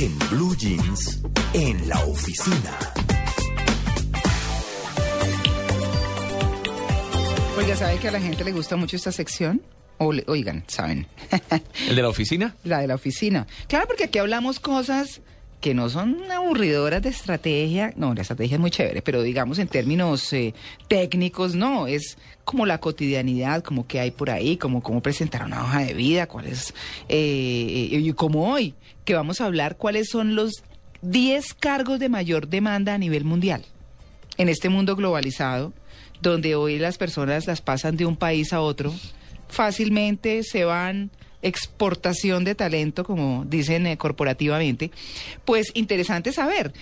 En Blue Jeans, en la oficina. Oiga, ¿sabe que a la gente le gusta mucho esta sección? O le- oigan, ¿saben? ¿El de la oficina? la de la oficina. Claro, porque aquí hablamos cosas que no son aburridoras de estrategia. No, la estrategia es muy chévere, pero digamos en términos eh, técnicos, no. Es como la cotidianidad, como que hay por ahí, como cómo presentar una hoja de vida, cuál es. eh, y como hoy, que vamos a hablar cuáles son los 10 cargos de mayor demanda a nivel mundial. en este mundo globalizado, donde hoy las personas las pasan de un país a otro, fácilmente se van exportación de talento, como dicen eh, corporativamente, pues interesante saber.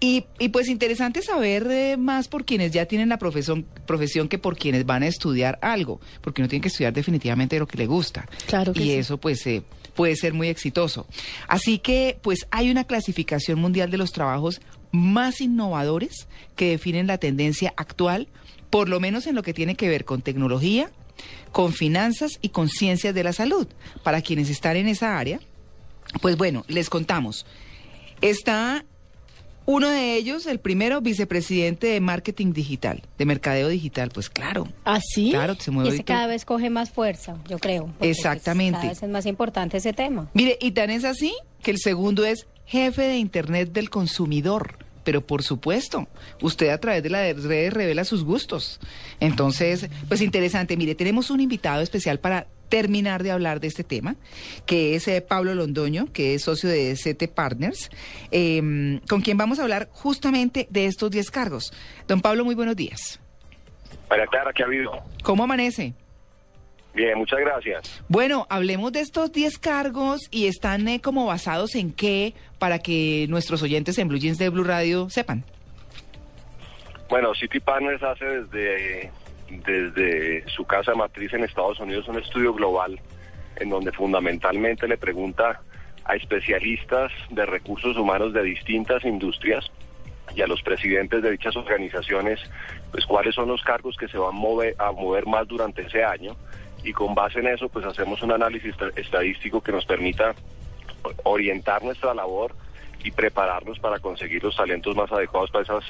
Y, y pues interesante saber eh, más por quienes ya tienen la profesión, profesión que por quienes van a estudiar algo, porque uno tiene que estudiar definitivamente lo que le gusta. Claro que y sí. eso pues eh, puede ser muy exitoso. Así que pues hay una clasificación mundial de los trabajos más innovadores que definen la tendencia actual, por lo menos en lo que tiene que ver con tecnología, con finanzas y con ciencias de la salud. Para quienes están en esa área, pues bueno, les contamos. Está uno de ellos, el primero vicepresidente de marketing digital, de mercadeo digital, pues claro. ¿Ah, sí? Claro, se mueve Ese ahorita. cada vez coge más fuerza, yo creo. pues, Exactamente. cada vez es más importante ese tema. Mire, y tan es así que el segundo es jefe de Internet del consumidor. Pero por supuesto, usted a través de las redes revela sus gustos. Entonces, pues interesante. Mire, tenemos un invitado especial para terminar de hablar de este tema, que es eh, Pablo Londoño, que es socio de CT Partners, eh, con quien vamos a hablar justamente de estos 10 cargos. Don Pablo, muy buenos días. María Clara, ¿qué ha habido? ¿Cómo amanece? Bien, muchas gracias. Bueno, hablemos de estos 10 cargos y están eh, como basados en qué para que nuestros oyentes en Blue Jeans de Blue Radio sepan. Bueno, City Partners hace desde, desde su casa matriz en Estados Unidos un estudio global en donde fundamentalmente le pregunta a especialistas de recursos humanos de distintas industrias y a los presidentes de dichas organizaciones, pues cuáles son los cargos que se van mover, a mover más durante ese año y con base en eso pues hacemos un análisis esta- estadístico que nos permita orientar nuestra labor y prepararnos para conseguir los talentos más adecuados para esas,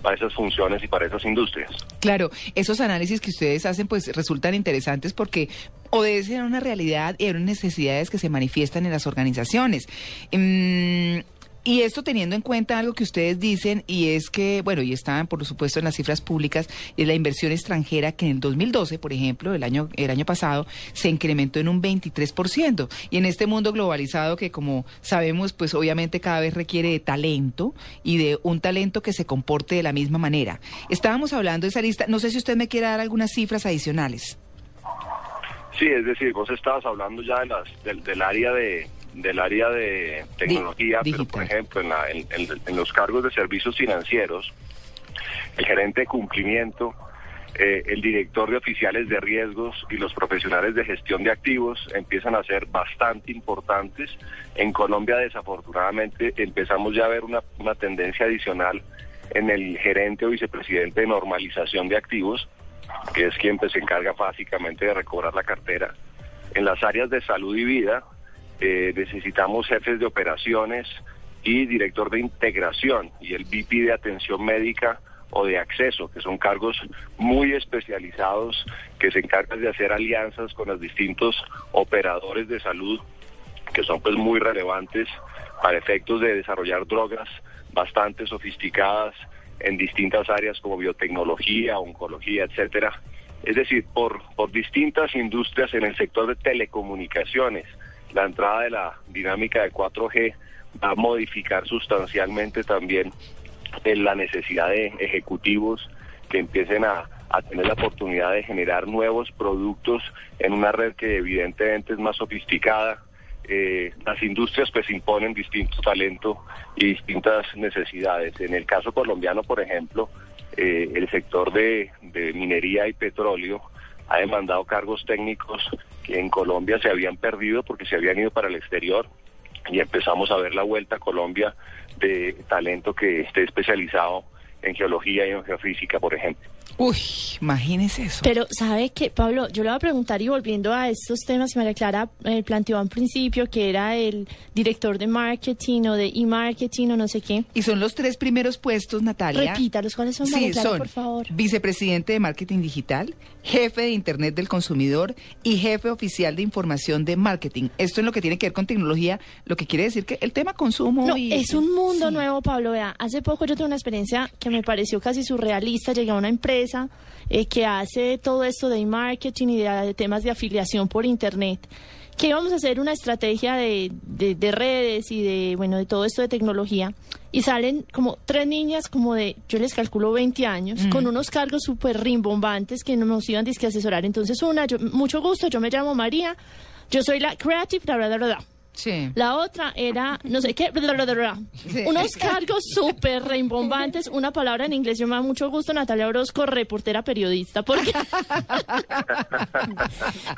para esas funciones y para esas industrias. Claro, esos análisis que ustedes hacen pues resultan interesantes porque obedecen a una realidad y a unas necesidades que se manifiestan en las organizaciones. Mm, y esto teniendo en cuenta algo que ustedes dicen y es que, bueno, y están por supuesto en las cifras públicas, es la inversión extranjera que en el 2012, por ejemplo, el año, el año pasado, se incrementó en un 23%. Y en este mundo globalizado que como sabemos, pues obviamente cada vez requiere de talento y de un talento que se comporte de la misma manera. Estábamos hablando de esa lista, no sé si usted me quiere dar algunas cifras adicionales. Sí, es decir, vos estabas hablando ya de las, del área de del área de tecnología, Di- pero por ejemplo en, la- en- en- en los cargos de servicios financieros, el gerente de cumplimiento, eh, el director de oficiales de riesgos y los profesionales de gestión de activos empiezan a ser bastante importantes. En Colombia, desafortunadamente, empezamos ya a ver una, una tendencia adicional en el gerente o vicepresidente de normalización de activos, que es quien pues, se encarga básicamente de recobrar la cartera. En las áreas de salud y vida, eh, necesitamos jefes de operaciones y director de integración y el VP de atención médica o de acceso, que son cargos muy especializados que se encargan de hacer alianzas con los distintos operadores de salud que son pues muy relevantes para efectos de desarrollar drogas bastante sofisticadas en distintas áreas como biotecnología, oncología, etcétera. Es decir, por, por distintas industrias en el sector de telecomunicaciones, la entrada de la dinámica de 4G va a modificar sustancialmente también en la necesidad de ejecutivos que empiecen a, a tener la oportunidad de generar nuevos productos en una red que evidentemente es más sofisticada. Eh, las industrias pues imponen distinto talento y distintas necesidades. En el caso colombiano, por ejemplo, eh, el sector de minería y petróleo ha demandado cargos técnicos que en Colombia se habían perdido porque se habían ido para el exterior y empezamos a ver la vuelta a Colombia de talento que esté especializado en geología y en geofísica, por ejemplo. Uy, imagínese eso. Pero, ¿sabe qué, Pablo? Yo le voy a preguntar y volviendo a estos temas que María Clara eh, planteó al principio, que era el director de marketing o de e-marketing o no sé qué. Y son los tres primeros puestos, Natalia. Repítalos, ¿cuáles son, María Sí, Clara, son por favor? vicepresidente de marketing digital, jefe de Internet del consumidor y jefe oficial de información de marketing. Esto es lo que tiene que ver con tecnología, lo que quiere decir que el tema consumo... No, y- es un mundo Sí. nuevo, Pablo. Vea, hace poco yo tuve una experiencia que me pareció casi surrealista. Llegué a una empresa eh, que hace todo esto de marketing y de, de temas de afiliación por Internet. Que íbamos a hacer una estrategia de, de- de redes y de, bueno, de todo esto de tecnología. Y salen como tres niñas como de, yo les calculo 20 años, con unos cargos súper rimbombantes que nos iban a asesorar. Entonces una, yo, mucho gusto, yo me llamo María, yo soy la creative, bla, bla, bla, bla. Sí. La otra era, no sé qué, bla, bla, bla, bla. Sí. unos cargos súper reimbombantes, una palabra en inglés, yo me da mucho gusto, Natalia Orozco, reportera periodista, porque...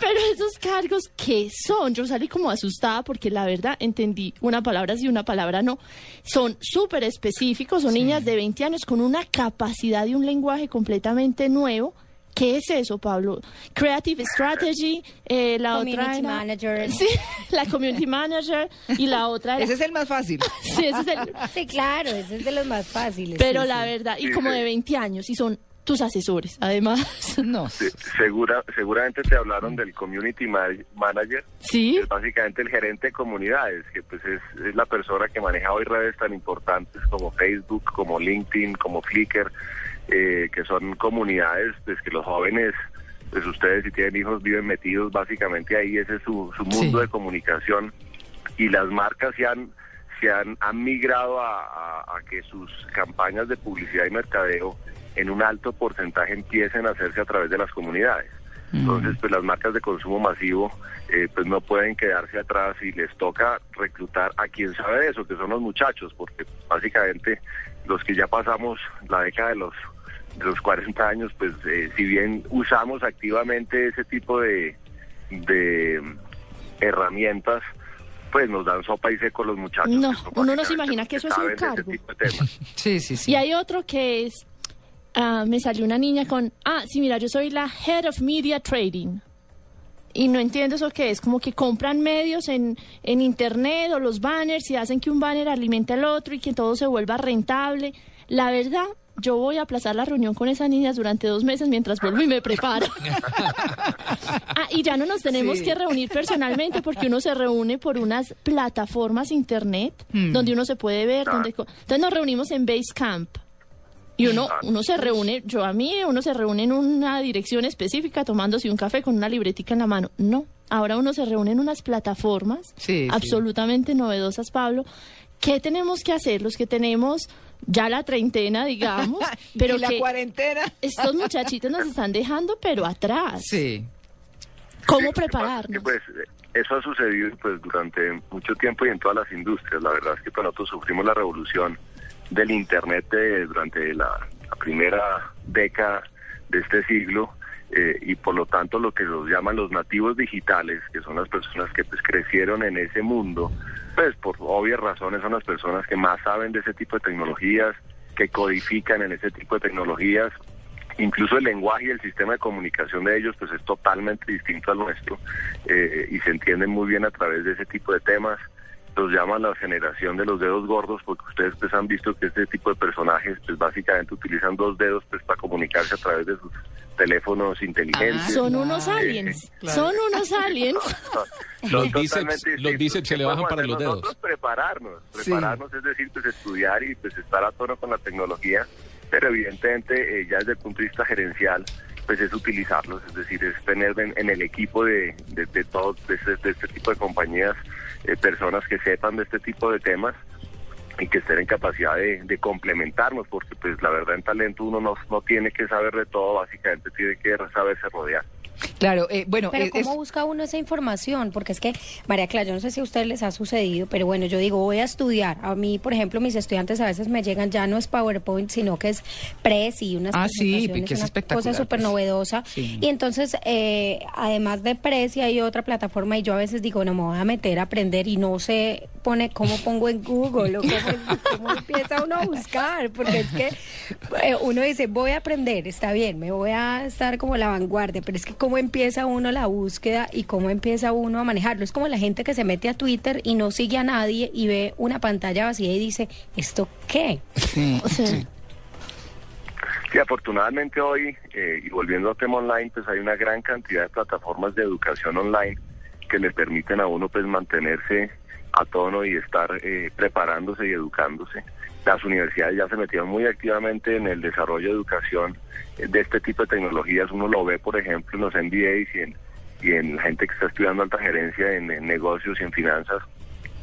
Pero esos cargos, ¿qué son? Yo salí como asustada porque la verdad entendí una palabra sí, una palabra no. Son súper específicos, son niñas de 20 años con una capacidad y un lenguaje completamente nuevo. ¿Qué es eso, Pablo? Creative Strategy, eh, la otra Community era- manager. Sí, la Community Manager y la otra era... Ese es el más fácil. Sí, ese es el- Sí, claro, ese es de los más fáciles. Pero sí, la sí. verdad, y como de 20 años, y son tus asesores, además. No. Se- Segura, seguramente te hablaron del community ma- manager, ¿Sí? que es básicamente el gerente de comunidades, que pues es, es la persona que maneja hoy redes tan importantes como Facebook, como LinkedIn, como Flickr, eh, que son comunidades pues que los jóvenes, pues ustedes si tienen hijos viven metidos básicamente ahí, ese es su, su mundo Sí. de comunicación y las marcas se han se han, han migrado a, a- a que sus campañas de publicidad y mercadeo en un alto porcentaje empiecen a hacerse a través de las comunidades. Entonces, pues las marcas de consumo masivo eh, pues no pueden quedarse atrás y les toca reclutar a quien sabe eso, que son los muchachos, porque básicamente los que ya pasamos la década de los los 40 años, pues eh, si bien usamos activamente ese tipo de, de herramientas, pues nos dan sopa y seco los muchachos. No, uno no se imagina que eso es un cargo. Sí, sí, sí. Y hay otro que es, ah, me salió una niña con, ah, sí, mira, yo soy la Head of Media Trading. Y no entiendo eso qué es, como que compran medios en, en internet o los banners y hacen que un banner alimente al otro y que todo se vuelva rentable. La verdad, yo voy a aplazar la reunión con esas niñas durante dos meses mientras vuelvo y me preparo. ah, y ya no nos tenemos Sí. que reunir personalmente porque uno se reúne por unas plataformas internet Hmm. donde uno se puede ver. Donde, entonces nos reunimos en Basecamp. Y uno, uno se reúne, yo a mí, uno se reúne en una dirección específica tomándose un café con una libretica en la mano. No, ahora uno se reúne en unas plataformas Sí, sí. absolutamente novedosas, Pablo. ¿Qué tenemos que hacer los que tenemos ya la treintena, digamos? pero y la que cuarentena. estos muchachitos nos están dejando, pero atrás. Sí. ¿Cómo Sí, prepararnos? pues, eso ha sucedido pues durante mucho tiempo y en todas las industrias. La verdad es que pues, nosotros sufrimos la revolución del Internet eh, durante la, la primera década de este siglo eh, y por lo tanto lo que los llaman los nativos digitales, que son las personas que pues crecieron en ese mundo, pues por obvias razones son las personas que más saben de ese tipo de tecnologías, que codifican en ese tipo de tecnologías incluso el lenguaje y el sistema de comunicación de ellos pues es totalmente distinto al nuestro eh, y se entienden muy bien a través de ese tipo de temas los llaman la generación de los dedos gordos porque ustedes pues han visto que este tipo de personajes pues básicamente utilizan dos dedos pues para comunicarse a través de sus teléfonos inteligentes Ah, Son unos aliens. Claro. Son unos aliens. Son Los bíceps- los bíceps se ¿Qué le bajan para los dedos? nosotros? Prepararnos, Sí. prepararnos es decir, pues estudiar y pues estar a tono con la tecnología, pero evidentemente eh, ya desde el punto de vista gerencial, pues es utilizarlos, es decir, es tener en, el equipo de, de, de todos, de este, de este tipo de compañías, eh, personas que sepan de este tipo de temas y que estén en capacidad de, de complementarnos, porque pues la verdad en talento uno no, no tiene que saber de todo, básicamente tiene que saberse rodear. Claro, eh, bueno, Pero eh, ¿cómo es- busca uno esa información? Porque es que, María Clara, yo no sé si a ustedes les ha sucedido, pero bueno, yo digo, voy a estudiar. A mí, por ejemplo, mis estudiantes a veces me llegan, ya no es PowerPoint, sino que es Prezi, unas Ah, sí, que es una cosa súper pues. novedosa. Sí. Y entonces, eh, además de Prezi, hay otra plataforma y yo a veces digo, no, me voy a meter a aprender y no sé pone cómo pongo en Google o cómo, cómo empieza uno a buscar, porque es que eh, uno dice, voy a aprender, está bien, me voy a estar como la vanguardia, pero es que cómo empieza uno la búsqueda y cómo empieza uno a manejarlo. Es como la gente que se mete a Twitter y no sigue a nadie y ve una pantalla vacía y dice, ¿esto qué? sí, O sea, sí. Sí, afortunadamente hoy, eh, y volviendo al tema online, pues hay una gran cantidad de plataformas de educación online que le permiten a uno pues mantenerse a tono y estar eh, preparándose y educándose. Las universidades ya se metieron muy activamente en el desarrollo de educación eh, de este tipo de tecnologías. Uno lo ve, por ejemplo, en los MBAs y en, y en la gente que está estudiando alta gerencia en, en negocios y en finanzas,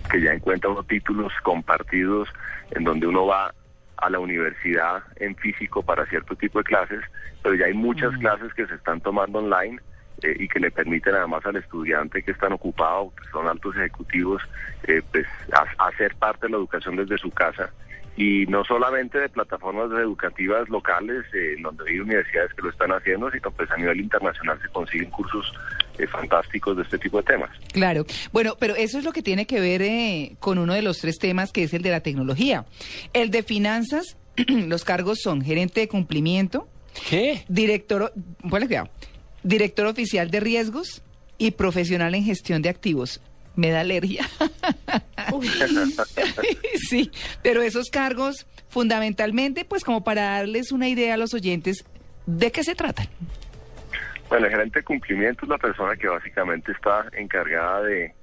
que ya encuentra unos títulos compartidos en donde uno va a la universidad en físico para cierto tipo de clases, pero ya hay muchas clases que se están tomando online eh, y que le permiten además al estudiante que están ocupado, que son altos ejecutivos, eh, pues a- hacer parte de la educación desde su casa y no solamente de plataformas educativas locales, eh, en donde hay universidades que lo están haciendo, sino pues a nivel internacional se consiguen cursos eh, fantásticos de este tipo de temas. Claro. Bueno, pero eso es lo que tiene que ver eh, con uno de los tres temas, que es el de la tecnología. El de finanzas, los cargos son gerente de cumplimiento, ¿Qué? director, ponle cuidado, director oficial de riesgos y profesional en gestión de activos. Me da alergia. sí, pero esos cargos, fundamentalmente, pues como para darles una idea a los oyentes, ¿de qué se tratan? Bueno, el gerente de cumplimiento es la persona que básicamente está encargada de,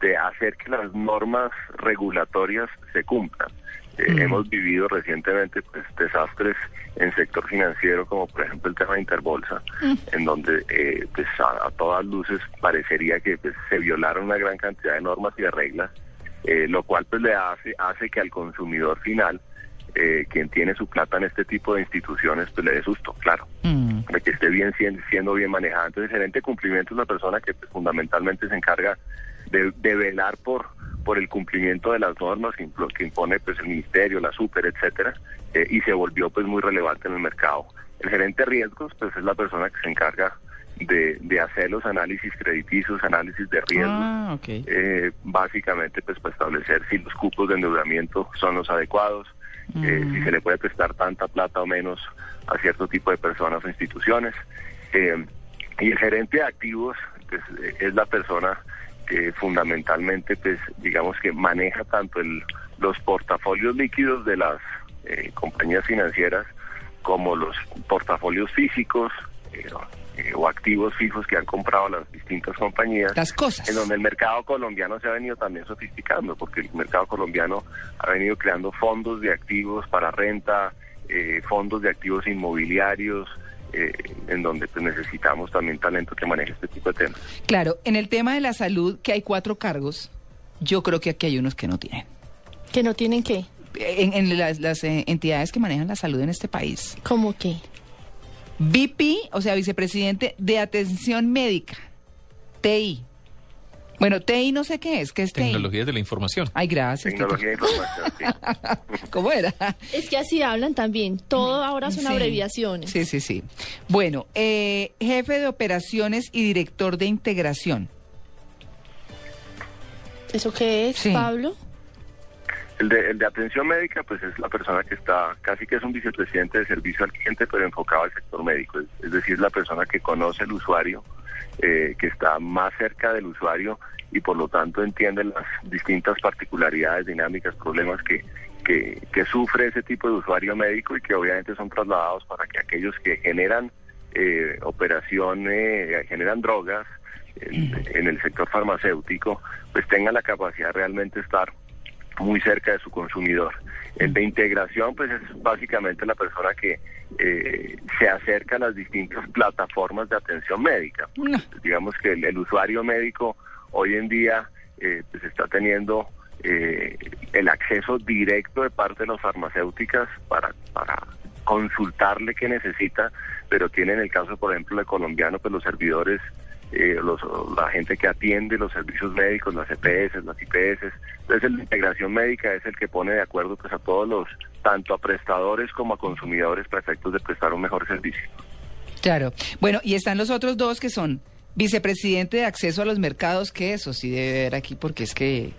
de hacer que las normas regulatorias se cumplan. Eh, Mm. Hemos vivido recientemente pues, desastres en sector financiero, como por ejemplo el tema de Interbolsa, en donde eh, pues, a, a todas luces parecería que pues, se violaron una gran cantidad de normas y de reglas, eh, lo cual pues le hace, hace que al consumidor final, eh, quien tiene su plata en este tipo de instituciones, pues le dé susto, claro Mm, de que esté bien siendo, siendo bien manejada. Entonces, el de cumplimiento es una persona que pues, fundamentalmente se encarga de, de velar por por el cumplimiento de las normas que, impone pues el ministerio, la super, etcétera, eh, y se volvió pues muy relevante en el mercado. El gerente de riesgos pues es la persona que se encarga de, de hacer los análisis crediticios, análisis de riesgos, Ah, ok. eh, básicamente pues para establecer si los cupos de endeudamiento son los adecuados, eh, Mm. si se le puede prestar tanta plata o menos a cierto tipo de personas o instituciones. Eh, y el gerente de activos pues, es la persona que fundamentalmente pues digamos que maneja tanto el, los portafolios líquidos de las eh, compañías financieras como los portafolios físicos eh, eh, o activos fijos que han comprado las distintas compañías Las cosas. en donde el mercado colombiano se ha venido también sofisticando, porque el mercado colombiano ha venido creando fondos de activos para renta, eh, fondos de activos inmobiliarios, eh, en donde pues, necesitamos también talento que maneje este tipo de temas. Claro, en el tema de la salud, que hay cuatro cargos, yo creo que aquí hay unos que no tienen. que no tienen qué. En, en las, las, eh, entidades que manejan la salud en este país. ¿Cómo qué? VP, o sea, vicepresidente de atención médica. TI. Bueno, TI no sé qué es, ¿qué es TI? Tecnologías de la información. Ay, gracias. Tecnología de información. sí. ¿Cómo era? Es que así hablan también. Todo ahora son Sí. abreviaciones. Sí, sí, sí. Bueno, eh, jefe de operaciones y director de integración. ¿Eso qué es, Sí. Pablo? El de, el de atención médica, pues es la persona que está, casi que es un vicepresidente de servicio al cliente, pero enfocado al sector médico. Es, es decir, la persona que conoce al usuario, eh, que está más cerca del usuario y por lo tanto entiende las distintas particularidades, dinámicas, problemas que, que, que sufre ese tipo de usuario médico y que obviamente son trasladados para que aquellos que generan eh, operación, eh, generan drogas en, en el sector farmacéutico, pues tengan la capacidad de realmente estar muy cerca de su consumidor. El de integración, pues es básicamente la persona que eh, se acerca a las distintas plataformas de atención médica. No. Digamos que el, el usuario médico hoy en día eh, pues está teniendo eh, el acceso directo de parte de las farmacéuticas para, para consultarle qué necesita, pero tiene en el caso, por ejemplo, de colombiano, pues los servidores, eh, los, la gente que atiende los servicios médicos, las EPS, las IPS. Entonces, la integración médica es el que pone de acuerdo pues a todos los, tanto a prestadores como a consumidores para efectos de prestar un mejor servicio. Claro. Bueno, y están los otros dos que son vicepresidente de acceso a los mercados, que eso sí debe ver aquí porque es que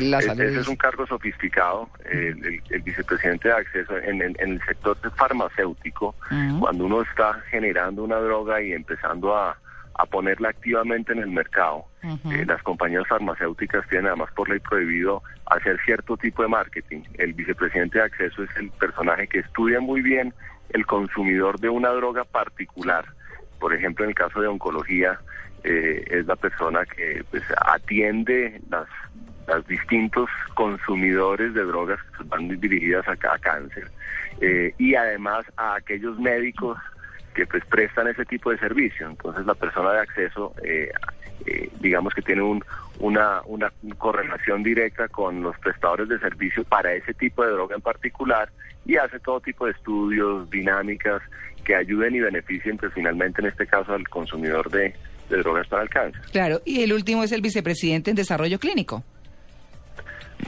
la salud ese es un cargo sofisticado. El, el- el vicepresidente de acceso en, el- en el sector farmacéutico, cuando uno está generando una droga y empezando a, a ponerla activamente en el mercado, eh, las compañías farmacéuticas tienen además por ley prohibido hacer cierto tipo de marketing. El vicepresidente de acceso es el personaje que estudia muy bien el consumidor de una droga particular. Por ejemplo, en el caso de oncología, eh, es la persona que pues, atiende las, las distintos consumidores de drogas que van dirigidas a, a cáncer eh, y además a aquellos médicos que pues prestan ese tipo de servicio. Entonces la persona de acceso, eh, eh, digamos que tiene un, una, una correlación directa con los prestadores de servicio para ese tipo de droga en particular y hace todo tipo de estudios, dinámicas que ayuden y beneficien pues finalmente en este caso al consumidor de, de drogas para el cáncer. Claro, y el último es el vicepresidente en desarrollo clínico.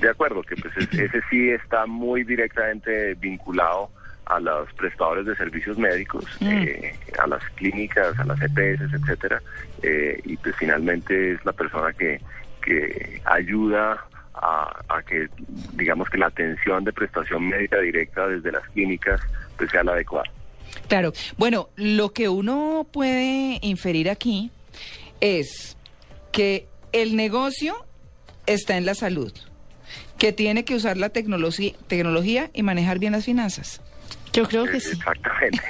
De acuerdo, que pues es- ese sí está muy directamente vinculado a los prestadores de servicios médicos, Mm. eh, a las clínicas, a las EPS, etcétera, eh, y pues finalmente es la persona que, que ayuda a, a que, digamos que la atención de prestación médica directa desde las clínicas pues sea la adecuada. Claro. Bueno, lo que uno puede inferir aquí es que el negocio está en la salud, que tiene que usar la tecnología, tecnología y manejar bien las finanzas. Yo creo que Eh, sí. Exactamente.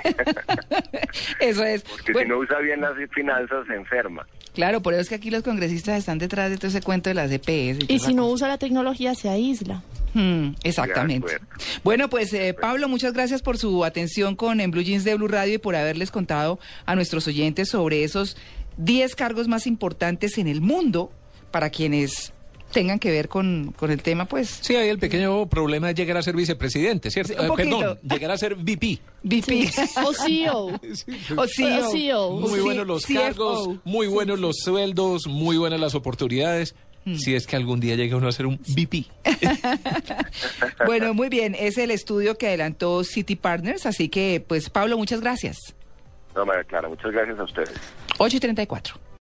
Eso es. Porque Bueno, si no usa bien las finanzas se enferma. Claro, por eso es que aquí los congresistas están detrás de todo ese cuento de las DPS. Y si no usa la tecnología, se aísla. Hmm, exactamente. Bueno, pues eh, Pablo, muchas gracias por su atención con En Blue Jeans de Blue Radio y por haberles contado a nuestros oyentes sobre esos 10 cargos más importantes en el mundo para quienes tengan que ver con, con el tema, pues, Sí, ahí el pequeño problema es llegar a ser vicepresidente, ¿cierto? Sí, un Eh, perdón, llegar a ser VP. VP O CEO. o CEO. O CEO. Muy Sí, buenos los CFO. cargos, muy buenos los sueldos, muy buenas las oportunidades. Mm. Si es que algún día llega uno a ser un VP. Bueno, muy bien, es el estudio que adelantó City Partners, así que, pues, Pablo, muchas gracias. No, María Clara, muchas gracias a ustedes. 8 y 34.